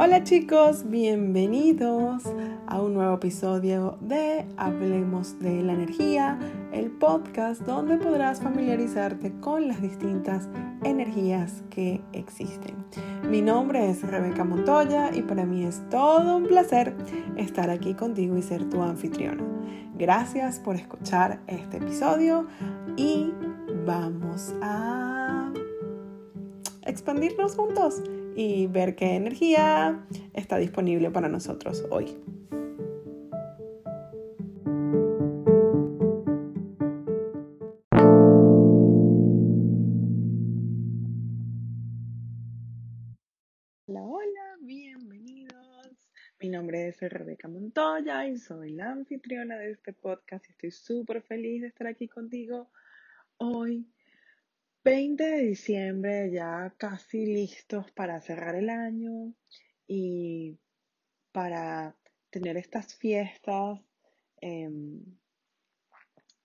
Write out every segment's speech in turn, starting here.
Hola chicos, bienvenidos a un nuevo episodio de Hablemos de la Energía, el podcast donde podrás familiarizarte con las distintas energías que existen. Mi nombre es Rebeca Montoya y para mí es todo un placer estar aquí contigo y ser tu anfitriona. Gracias por escuchar este episodio y vamos a expandirnos juntos y ver qué energía está disponible para nosotros hoy. Bienvenidos. Mi nombre es Rebeca Montoya y soy la anfitriona de este podcast y estoy súper feliz de estar aquí contigo hoy 20 de diciembre, ya casi listos para cerrar el año y para tener estas fiestas em,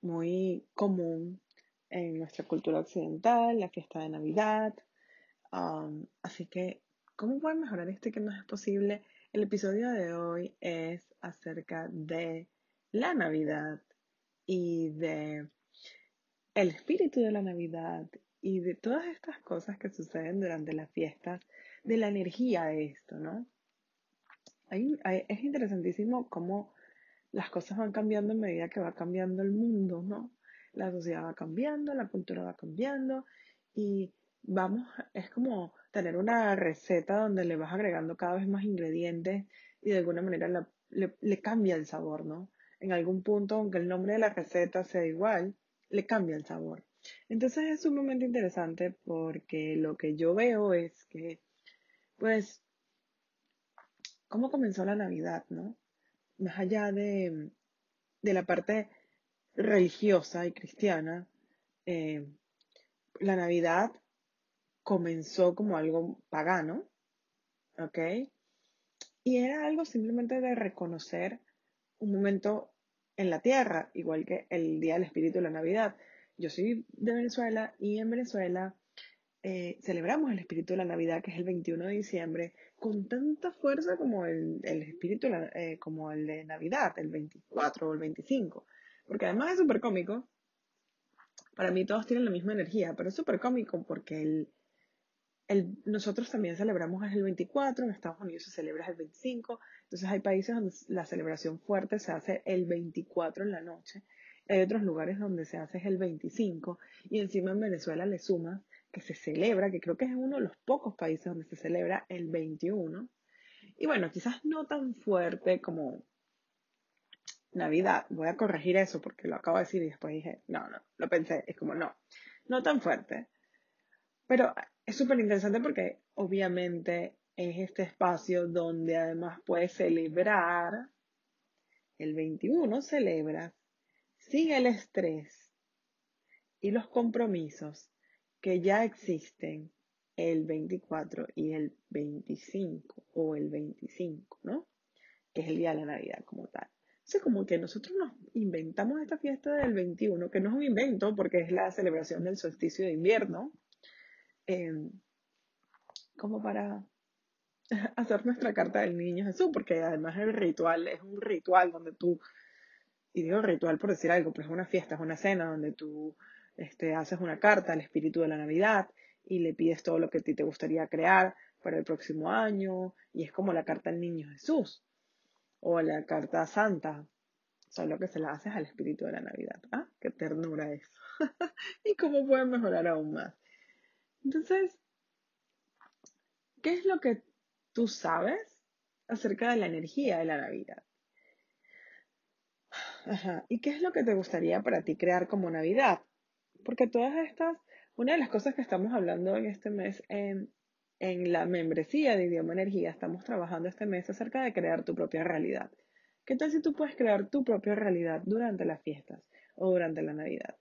muy común en nuestra cultura occidental, la fiesta de Navidad. así que, ¿cómo pueden mejorar esto que no es posible? El episodio de hoy es acerca de la Navidad y de el espíritu de la Navidad y de todas estas cosas que suceden durante las fiestas, de la energía de esto, ¿no? es interesantísimo cómo las cosas van cambiando en medida que va cambiando el mundo, ¿no? La sociedad va cambiando, la cultura va cambiando y vamos, es como tener una receta donde le vas agregando cada vez más ingredientes y de alguna manera le, le cambia el sabor, ¿no? En algún punto, aunque el nombre de la receta sea igual, le cambia el sabor. Entonces es sumamente interesante porque lo que yo veo es que, pues, cómo comenzó la Navidad, ¿no? Más allá de, la parte religiosa y cristiana, eh, la Navidad comenzó como algo pagano, ¿ok? Y era algo simplemente de reconocer un momento en la tierra, igual que el Día del Espíritu de la Navidad. Yo soy de Venezuela y en Venezuela eh, celebramos el espíritu de la Navidad, que es el 21 de diciembre, con tanta fuerza como el, espíritu, eh, como el de Navidad, el 24 o el 25. Porque además es súper cómico. Para mí todos tienen la misma energía, pero es súper cómico porque el, nosotros también celebramos el 24, en Estados Unidos se celebra el 25, entonces hay países donde la celebración fuerte se hace el 24 en la noche hay otros lugares donde se hace el 25 y encima en Venezuela le suma que se celebra, que creo que es uno de los pocos países donde se celebra el 21. Y bueno, quizás no tan fuerte como Navidad. Voy a corregir eso porque lo acabo de decir y después dije, no, no, lo pensé, es como no, no tan fuerte. Pero es súper interesante porque obviamente es este espacio donde además puedes celebrar, el 21 celebras sin el estrés y los compromisos que ya existen el 24 y el 25 o el 25, ¿no? Que es el día de la Navidad como tal. Entonces, como que nosotros nos inventamos esta fiesta del 21, que no es un invento porque es la celebración del solsticio de invierno, em, como para hacer nuestra carta del niño Jesús, porque además el ritual es un ritual donde tú y digo ritual por decir algo, pero es una fiesta, es una cena donde tú este, haces una carta al espíritu de la Navidad y le pides todo lo que a ti te gustaría crear para el próximo año, y es como la carta al niño Jesús o la carta santa, solo que se la haces al espíritu de la Navidad. ¿Ah? Qué ternura eso. y cómo pueden mejorar aún más. Entonces, ¿qué es lo que tú sabes acerca de la energía de la Navidad? Ajá. ¿Y qué es lo que te gustaría para ti crear como Navidad? Porque todas estas, una de las cosas que estamos hablando en este mes en, en la membresía de Idioma Energía, estamos trabajando este mes acerca de crear tu propia realidad. ¿Qué tal si tú puedes crear tu propia realidad durante las fiestas o durante la Navidad?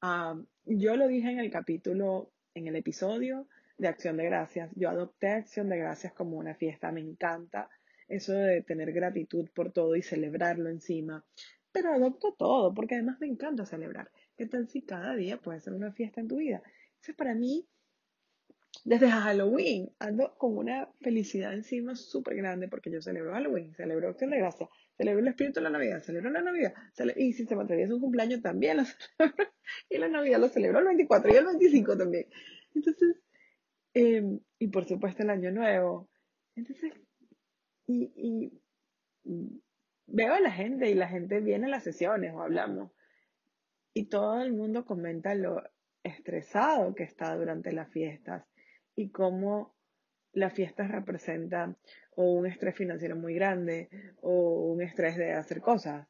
Ah, yo lo dije en el capítulo, en el episodio de Acción de Gracias. Yo adopté Acción de Gracias como una fiesta. Me encanta eso de tener gratitud por todo y celebrarlo encima pero adopto todo, porque además me encanta celebrar. ¿Qué tal si cada día puede ser una fiesta en tu vida? Entonces, para mí, desde Halloween ando con una felicidad encima súper grande porque yo celebro Halloween, celebro Acción de Gracia, celebro el espíritu de la Navidad, celebro la Navidad, y si se atraviesa un cumpleaños también lo celebro, y la Navidad lo celebro el 24 y el 25 también. Entonces, em, y por supuesto el Año Nuevo. Entonces, y, y veo a la gente y la gente viene a las sesiones o hablamos y todo el mundo comenta lo estresado que está durante las fiestas y cómo las fiestas representan o un estrés financiero muy grande o un estrés de hacer cosas,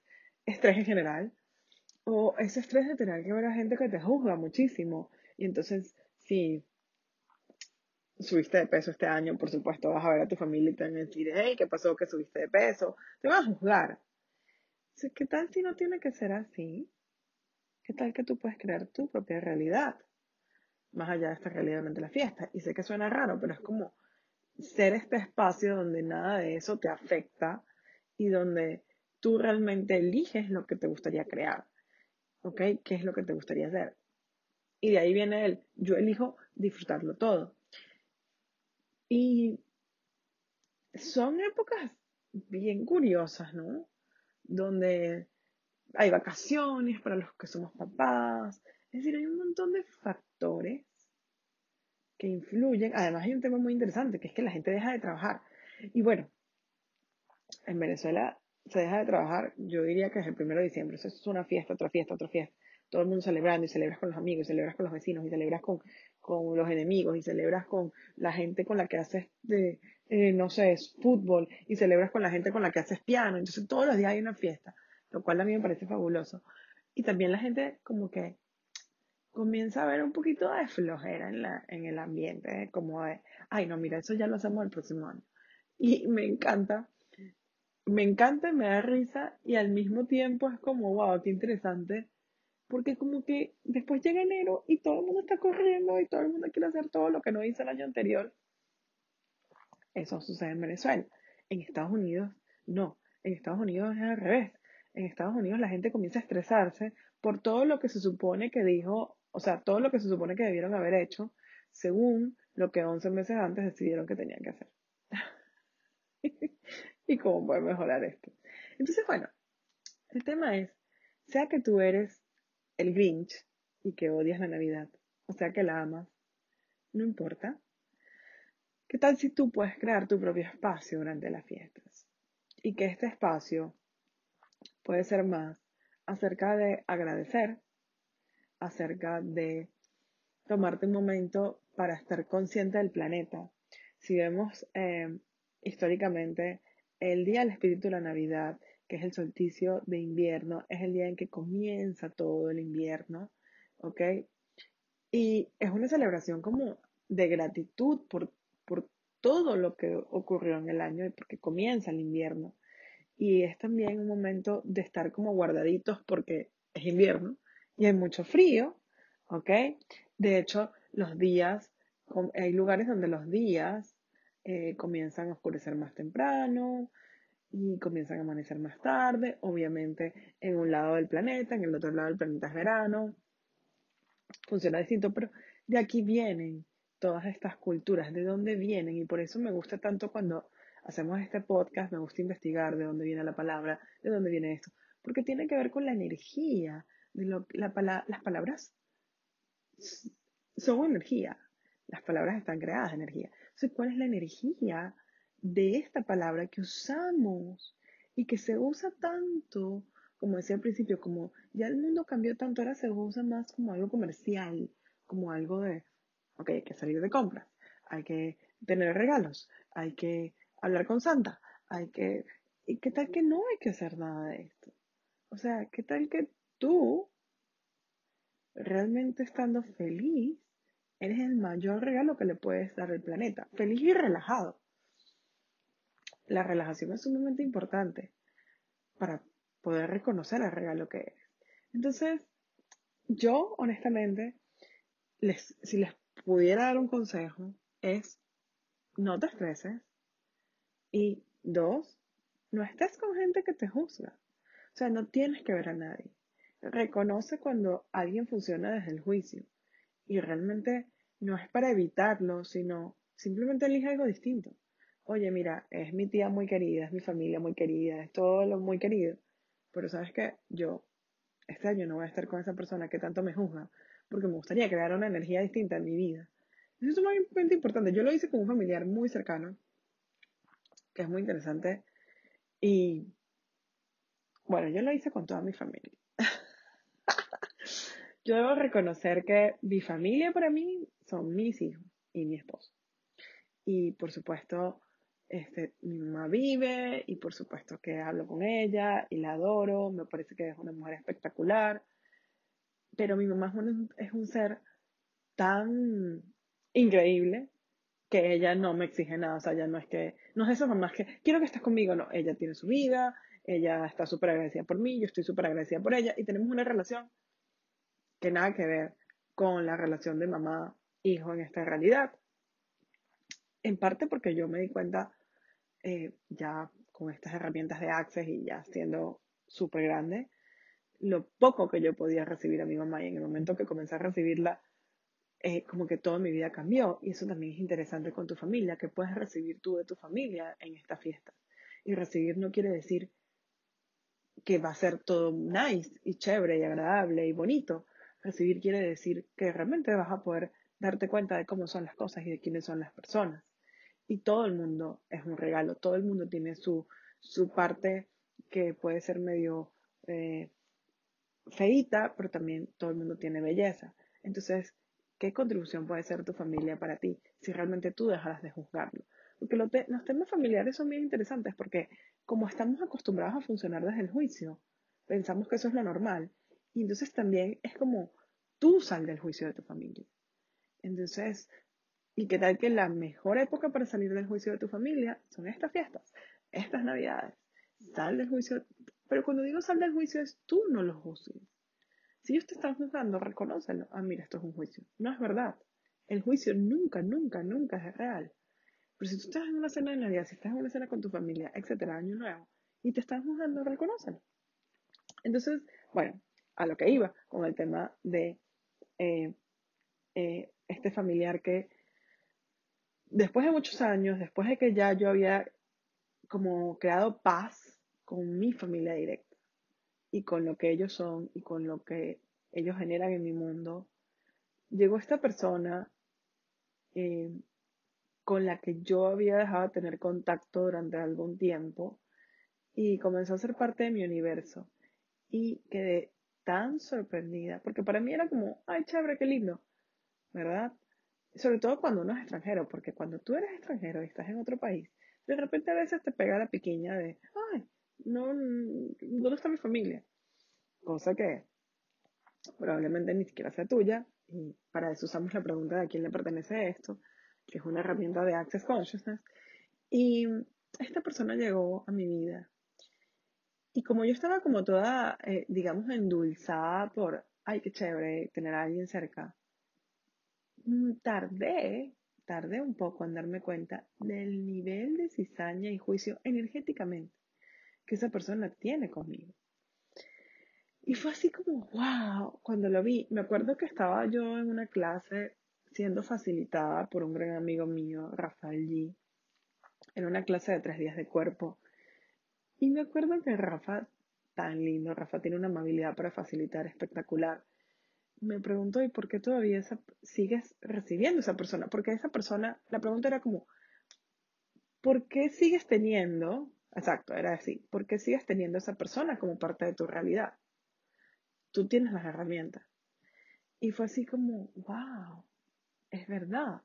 estrés en general, o ese estrés de tener que ver a gente que te juzga muchísimo. Y entonces, si subiste de peso este año, por supuesto vas a ver a tu familia y te van a decir, hey, ¿qué pasó que subiste de peso? Te van a juzgar. ¿Qué tal si no tiene que ser así? ¿Qué tal que tú puedes crear tu propia realidad? más allá de esta realidad durante la fiesta. Y sé que suena raro, pero es como ser este espacio donde nada de eso te afecta y donde tú realmente eliges lo que te gustaría crear. ¿Ok? ¿Qué es lo que te gustaría hacer? Y de ahí viene el, yo elijo disfrutarlo todo. Y son épocas bien curiosas, ¿no? Donde hay vacaciones para los que somos papás. Es decir, hay un montón de factores que influyen. Además hay un tema muy interesante, que es que la gente deja de trabajar. Y bueno, en Venezuela se deja de trabajar, yo diría que es el primero de diciembre. Eso es una fiesta, otra fiesta, otra fiesta. Todo el mundo celebrando y celebras con los amigos, y celebras con los vecinos, y celebras con, con los enemigos, y celebras con la gente con la que haces, de, eh, no sé, fútbol, y celebras con la gente con la que haces piano. Entonces todos los días hay una fiesta, lo cual a mí me parece fabuloso. Y también la gente como que comienza a haber un poquito de flojera en, la, en el ambiente, como de, ay, no, mira, eso ya lo hacemos el próximo año. Y me encanta, me encanta, me da risa y al mismo tiempo es como, wow, qué interesante, porque como que después llega enero y todo el mundo está corriendo y todo el mundo quiere hacer todo lo que no hizo el año anterior. Eso sucede en Venezuela. En Estados Unidos, no. En Estados Unidos es al revés. En Estados Unidos la gente comienza a estresarse por todo lo que se supone que dijo o sea, todo lo que se supone que debieron haber hecho según lo que 11 meses antes decidieron que tenían que hacer. y cómo poder mejorar esto. Entonces, bueno, el tema es, sea que tú eres el Grinch y que odias la Navidad, o sea que la amas, no importa. ¿Qué tal si tú puedes crear tu propio espacio durante las fiestas? Y que este espacio puede ser más acerca de agradecer acerca de tomarte un momento para estar consciente del planeta. Si vemos eh, históricamente el día del espíritu de la Navidad, que es el solsticio de invierno, es el día en que comienza todo el invierno, ¿ok? Y es una celebración como de gratitud por, por todo lo que ocurrió en el año y porque comienza el invierno. Y es también un momento de estar como guardaditos porque es invierno y hay mucho frío, ¿ok? De hecho, los días, hay lugares donde los días eh, comienzan a oscurecer más temprano y comienzan a amanecer más tarde, obviamente en un lado del planeta, en el otro lado del planeta es verano, funciona distinto, pero de aquí vienen todas estas culturas, de dónde vienen y por eso me gusta tanto cuando hacemos este podcast, me gusta investigar de dónde viene la palabra, de dónde viene esto, porque tiene que ver con la energía, las palabras son energía. Las palabras están creadas de energía. Entonces, ¿cuál es la energía de esta palabra que usamos y que se usa tanto, como decía al principio, como ya el mundo cambió tanto, ahora se usa más como algo comercial, como algo de, ok, hay que salir de compras, hay que tener regalos, hay que hablar con Santa, hay que... ¿Y qué tal que no hay que hacer nada de esto? O sea, ¿qué tal que tú, realmente estando feliz, eres el mayor regalo que le puedes dar al planeta. Feliz y relajado. La relajación es sumamente importante para poder reconocer el regalo que eres. Entonces, yo honestamente, les, si les pudiera dar un consejo, es no te estreses y dos, no estés con gente que te juzga. O sea, no tienes que ver a nadie reconoce cuando alguien funciona desde el juicio y realmente no es para evitarlo, sino simplemente elige algo distinto. Oye, mira, es mi tía muy querida, es mi familia muy querida, es todo lo muy querido, pero sabes que yo este año no voy a estar con esa persona que tanto me juzga, porque me gustaría crear una energía distinta en mi vida. Eso es muy importante. Yo lo hice con un familiar muy cercano, que es muy interesante, y bueno, yo lo hice con toda mi familia. Yo debo reconocer que mi familia para mí son mis hijos y mi esposo. Y por supuesto, este, mi mamá vive y por supuesto que hablo con ella y la adoro, me parece que es una mujer espectacular, pero mi mamá es un, ser tan increíble que ella no me exige nada, o sea, ya no es que, no es eso mamá, que quiero que estés conmigo, no, ella tiene su vida, ella está súper agradecida por mí, yo estoy súper agradecida por ella y tenemos una relación que nada que ver con la relación de mamá-hijo en esta realidad. En parte porque yo me di cuenta eh, ya con estas herramientas de Access y ya siendo súper grande, lo poco que yo podía recibir a mi mamá y en el momento que comencé a recibirla, eh, como que toda mi vida cambió. Y eso también es interesante con tu familia, que puedes recibir tú de tu familia en esta fiesta. Y recibir no quiere decir que va a ser todo nice y chévere y agradable y bonito. Recibir quiere decir que realmente vas a poder darte cuenta de cómo son las cosas y de quiénes son las personas y todo el mundo es un regalo, todo el mundo tiene su, su parte que puede ser medio eh, feita, pero también todo el mundo tiene belleza. Entonces, ¿qué contribución puede ser tu familia para ti si realmente tú dejaras de juzgarlo? Porque los temas familiares son bien interesantes porque como estamos acostumbrados a funcionar desde el juicio, pensamos que eso es lo normal. Y entonces también es como tú sal del juicio de tu familia. Entonces, ¿Y qué tal que la mejor época para salir del juicio de tu familia son estas fiestas, estas navidades? Sal del juicio. Pero cuando digo sal del juicio es tú no lo juzgues. Si ellos te están juzgando, reconócelo. Ah, mira, esto es un juicio. No es verdad. El juicio nunca, nunca, nunca es real. Pero si tú estás en una cena de Navidad, si estás en una cena con tu familia, etcétera, año nuevo, y te están juzgando, reconócelo. Entonces, bueno, a lo que iba con el tema de eh, eh, este familiar que después de muchos años, después de que ya yo había como creado paz con mi familia directa y con lo que ellos son y con lo que ellos generan en mi mundo, llegó esta persona eh, con la que yo había dejado de tener contacto durante algún tiempo y comenzó a ser parte de mi universo. Y quedé tan sorprendida, porque para mí era como, ay, chévere, qué lindo, ¿verdad? sobre todo cuando uno es extranjero, porque cuando tú eres extranjero y estás en otro país, de repente a veces te pega la pequeña de, ay, no, ¿dónde está mi familia? Cosa que probablemente ni siquiera sea tuya, y para eso usamos la pregunta de a quién le pertenece esto, que es una herramienta de Access Consciousness. Y esta persona llegó a mi vida. Y como yo estaba como toda, eh, digamos, endulzada por, ay, qué chévere tener a alguien cerca, Mm, tardé, tardé un poco en darme cuenta del nivel de cizaña y juicio energéticamente que esa persona tiene conmigo. Y fue así como, wow, cuando lo vi, me acuerdo que estaba yo en una clase siendo facilitada por un gran amigo mío, Rafael G, en una clase de tres días de cuerpo. Y me acuerdo que Rafa, tan lindo, Rafa tiene una amabilidad para facilitar espectacular me preguntó, ¿y por qué todavía sigues recibiendo esa persona? Porque esa persona, la pregunta era como, ¿por qué sigues teniendo, exacto, era así, ¿por qué sigues teniendo esa persona como parte de tu realidad? Tú tienes las herramientas. Y fue así como, wow, es verdad,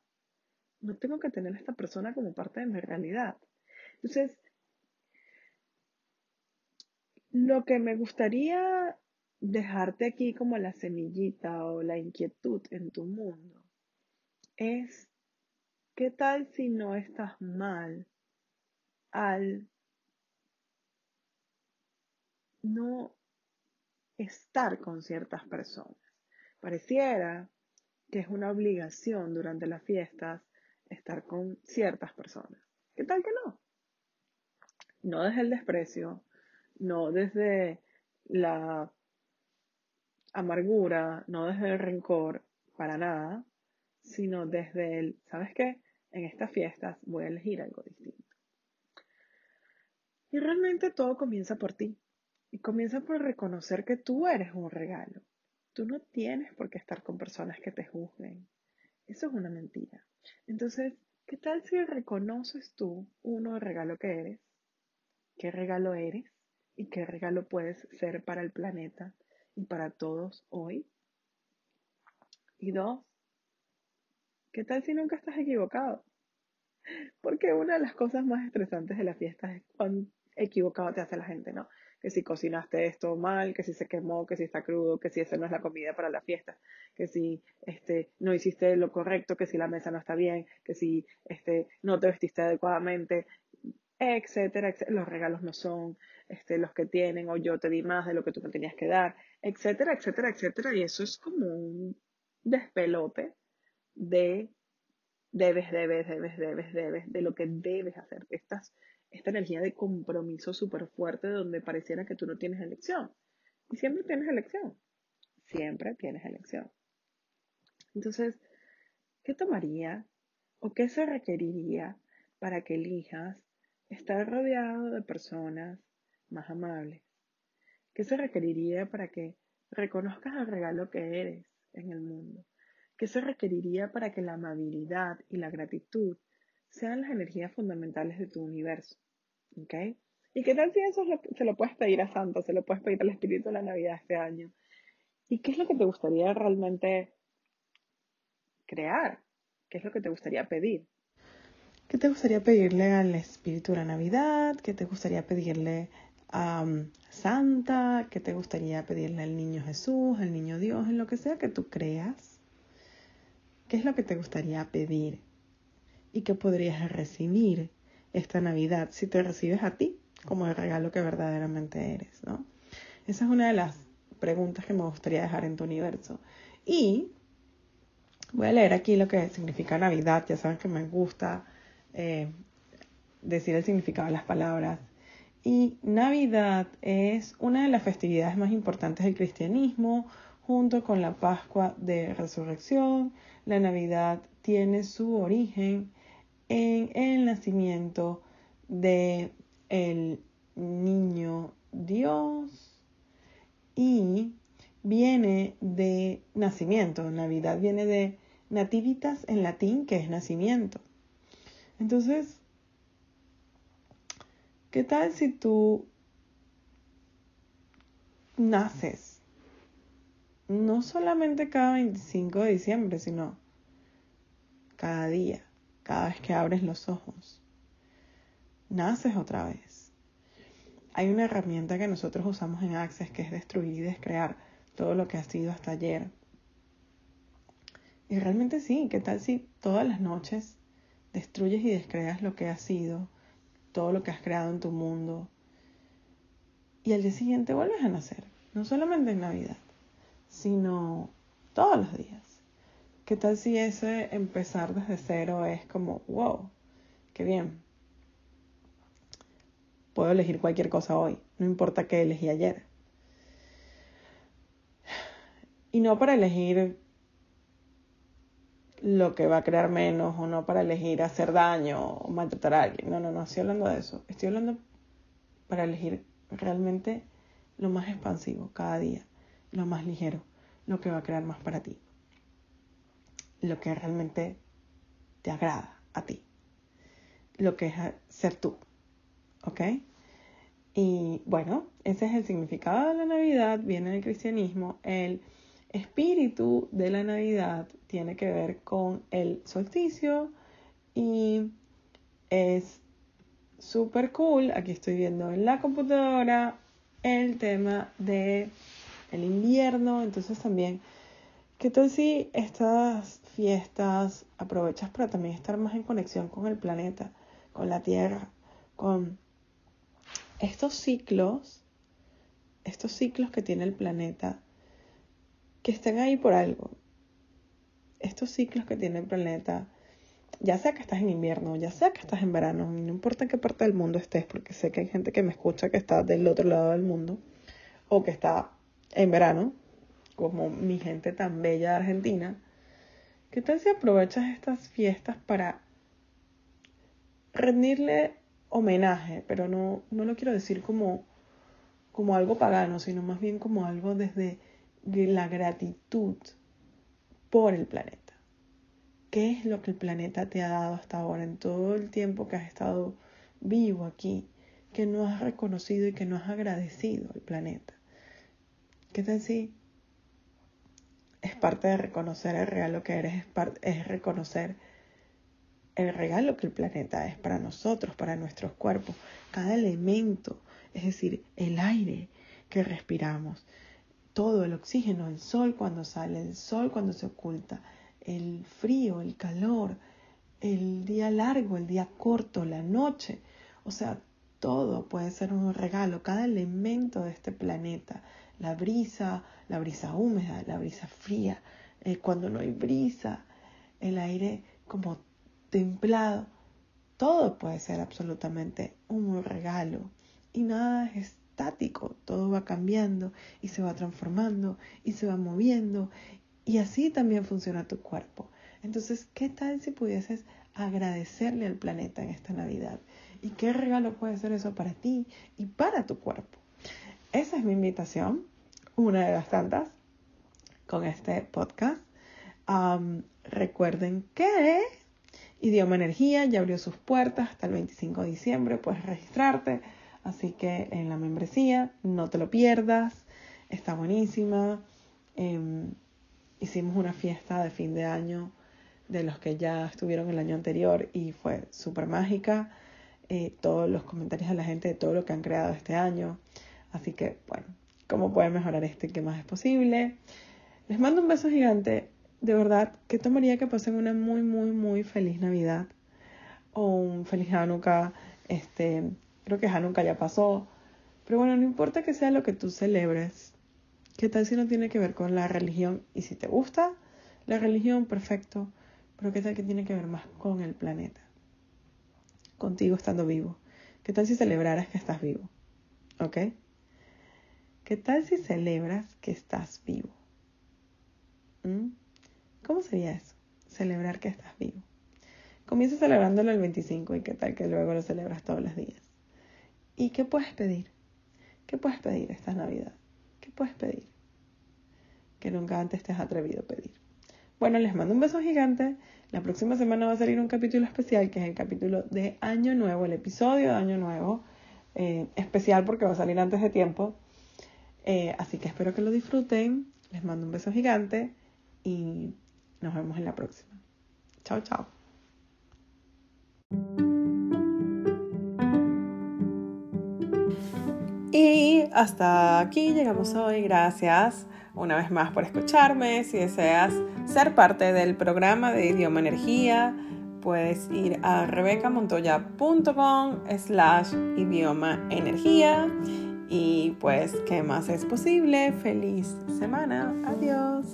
no tengo que tener a esta persona como parte de mi realidad. Entonces, lo que me gustaría dejarte aquí como la semillita o la inquietud en tu mundo es, ¿qué tal si no estás mal al no estar con ciertas personas? Pareciera que es una obligación durante las fiestas estar con ciertas personas. ¿Qué tal que no? No desde el desprecio, no desde la amargura, no desde el rencor, para nada, sino desde el, ¿sabes qué? En estas fiestas voy a elegir algo distinto. Y realmente todo comienza por ti. Y comienza por reconocer que tú eres un regalo. Tú no tienes por qué estar con personas que te juzguen. Eso es una mentira. Entonces, ¿qué tal si reconoces tú, uno, el regalo que eres? ¿Qué regalo eres? ¿Y qué regalo puedes ser para el planeta y para todos hoy? Y dos, ¿qué tal si nunca estás equivocado? Porque una de las cosas más estresantes de la fiesta es cuán equivocado te hace la gente, ¿no? Que si cocinaste esto mal, que si se quemó, que si está crudo, que si esa no es la comida para la fiesta, que si este, no hiciste lo correcto, que si la mesa no está bien, que si este, no te vestiste adecuadamente, etcétera, etcétera. Los regalos no son este, los que tienen, o yo te di más de lo que tú me tenías que dar, etcétera, etcétera, etcétera. Y eso es como un despelote de debes, debes, debes, debes, debes, de lo que debes hacer. Estás, esta energía de compromiso súper fuerte donde pareciera que tú no tienes elección. Y siempre tienes elección. Siempre tienes elección. Entonces, ¿qué tomaría o qué se requeriría para que elijas estar rodeado de personas más amables? ¿Qué se requeriría para que reconozcas el regalo que eres en el mundo? ¿Qué se requeriría para que la amabilidad y la gratitud sean las energías fundamentales de tu universo. ¿Ok? ¿Y qué tal si eso se lo puedes pedir a Santo, se lo puedes pedir al Espíritu de la Navidad este año? ¿Y qué es lo que te gustaría realmente crear? ¿Qué es lo que te gustaría pedir? ¿Qué te gustaría pedirle al Espíritu de la Navidad? ¿Qué te gustaría pedirle a um, Santa? ¿Qué te gustaría pedirle al Niño Jesús, al Niño Dios, en lo que sea que tú creas? ¿Qué es lo que te gustaría pedir? y que podrías recibir esta Navidad si te recibes a ti como el regalo que verdaderamente eres, ¿no? Esa es una de las preguntas que me gustaría dejar en tu universo. Y voy a leer aquí lo que significa Navidad. Ya saben que me gusta eh, decir el significado de las palabras. Y Navidad es una de las festividades más importantes del cristianismo, junto con la Pascua de Resurrección. La Navidad tiene su origen en el nacimiento de el niño Dios y viene de nacimiento. Navidad viene de nativitas en latín, que es nacimiento. Entonces, ¿qué tal si tú naces? No solamente cada 25 de diciembre, sino cada día cada vez que abres los ojos. Naces otra vez. Hay una herramienta que nosotros usamos en Access que es destruir y descrear todo lo que ha sido hasta ayer. Y realmente sí, ¿qué tal si todas las noches destruyes y descreas lo que ha sido, todo lo que has creado en tu mundo? Y al día siguiente vuelves a nacer, no solamente en Navidad, sino todos los días. ¿Qué tal si ese empezar desde cero es como, wow, qué bien? Puedo elegir cualquier cosa hoy, no importa qué elegí ayer. Y no para elegir lo que va a crear menos o no para elegir hacer daño o maltratar a alguien. No, no, no estoy hablando de eso. Estoy hablando para elegir realmente lo más expansivo cada día, lo más ligero, lo que va a crear más para ti lo que realmente te agrada a ti, lo que es ser tú, ¿ok? Y bueno, ese es el significado de la Navidad, viene del cristianismo. El espíritu de la Navidad tiene que ver con el solsticio y es súper cool. Aquí estoy viendo en la computadora el tema de el invierno, entonces también ¿Qué tal si estas fiestas aprovechas para también estar más en conexión con el planeta, con la Tierra, con estos ciclos, estos ciclos que tiene el planeta, que están ahí por algo? Estos ciclos que tiene el planeta, ya sea que estás en invierno, ya sea que estás en verano, no importa en qué parte del mundo estés, porque sé que hay gente que me escucha que está del otro lado del mundo, o que está en verano, como mi gente tan bella de Argentina, ¿Qué tal si aprovechas estas fiestas para rendirle homenaje? Pero no, no lo quiero decir como, como algo pagano, sino más bien como algo desde la gratitud por el planeta. ¿Qué es lo que el planeta te ha dado hasta ahora en todo el tiempo que has estado vivo aquí, que no has reconocido y que no has agradecido al planeta? ¿Qué tal si es parte de reconocer el regalo que eres, es, es reconocer el regalo que el planeta es para nosotros, para nuestros cuerpos, cada elemento, es decir, el aire que respiramos, todo el oxígeno, el sol cuando sale, el sol cuando se oculta, el frío, el calor, el día largo, el día corto, la noche, o sea, todo puede ser un regalo, cada elemento de este planeta, la brisa, la brisa húmeda, la brisa fría, eh, cuando no hay brisa, el aire como templado, todo puede ser absolutamente un regalo. Y nada es todo va cambiando y se va transformando y se va moviendo y así también funciona tu cuerpo. Entonces, ¿qué tal si pudieses agradecerle al planeta en esta Navidad? ¿Y qué regalo puede ser eso para ti y para tu cuerpo? Esa es mi invitación, una de las tantas, con este podcast. recuerden que Idioma Energía ya abrió sus puertas hasta el 25 de diciembre, puedes registrarte, así que en la membresía no te lo pierdas, está buenísima. Em, hicimos una fiesta de fin de año de los que ya estuvieron el año anterior y fue súper mágica. Eh, todos los comentarios de la gente de todo lo que han creado este año. Así que, bueno, cómo pueden mejorar este que más es posible. Les mando un beso gigante. De verdad, que tomaría que pasen una muy, muy, muy feliz Navidad o un feliz Hanukkah. Este, creo que Hanukkah ya pasó. Pero bueno, no importa que sea lo que tú celebres. ¿Qué tal si no tiene que ver con la religión? Y si te gusta la religión, perfecto. Pero ¿qué tal que tiene que ver más con el planeta? Contigo estando vivo. ¿Qué tal si celebraras que estás vivo? ¿Ok? ¿Qué tal si celebras que estás vivo? ¿Mm? ¿Cómo sería eso? Celebrar que estás vivo. Comienza celebrándolo el 25 y qué tal que luego lo celebras todos los días. ¿Y qué puedes pedir? ¿Qué puedes pedir esta Navidad? ¿Qué puedes pedir? Que nunca antes te has atrevido a pedir. Bueno, les mando un beso gigante. La próxima semana va a salir un capítulo especial, que es el capítulo de Año Nuevo, el episodio de Año Nuevo. Eh, especial porque va a salir antes de tiempo. Eh, así que espero que lo disfruten. Les mando un beso gigante y nos vemos en la próxima. Chao, chao. Y hasta aquí llegamos hoy. Gracias una vez más por escucharme. Si deseas ser parte del programa de Idioma Energía, puedes ir a rebecamontoya.com slash idioma energía y pues, ¿qué más es posible? Feliz semana. Adiós.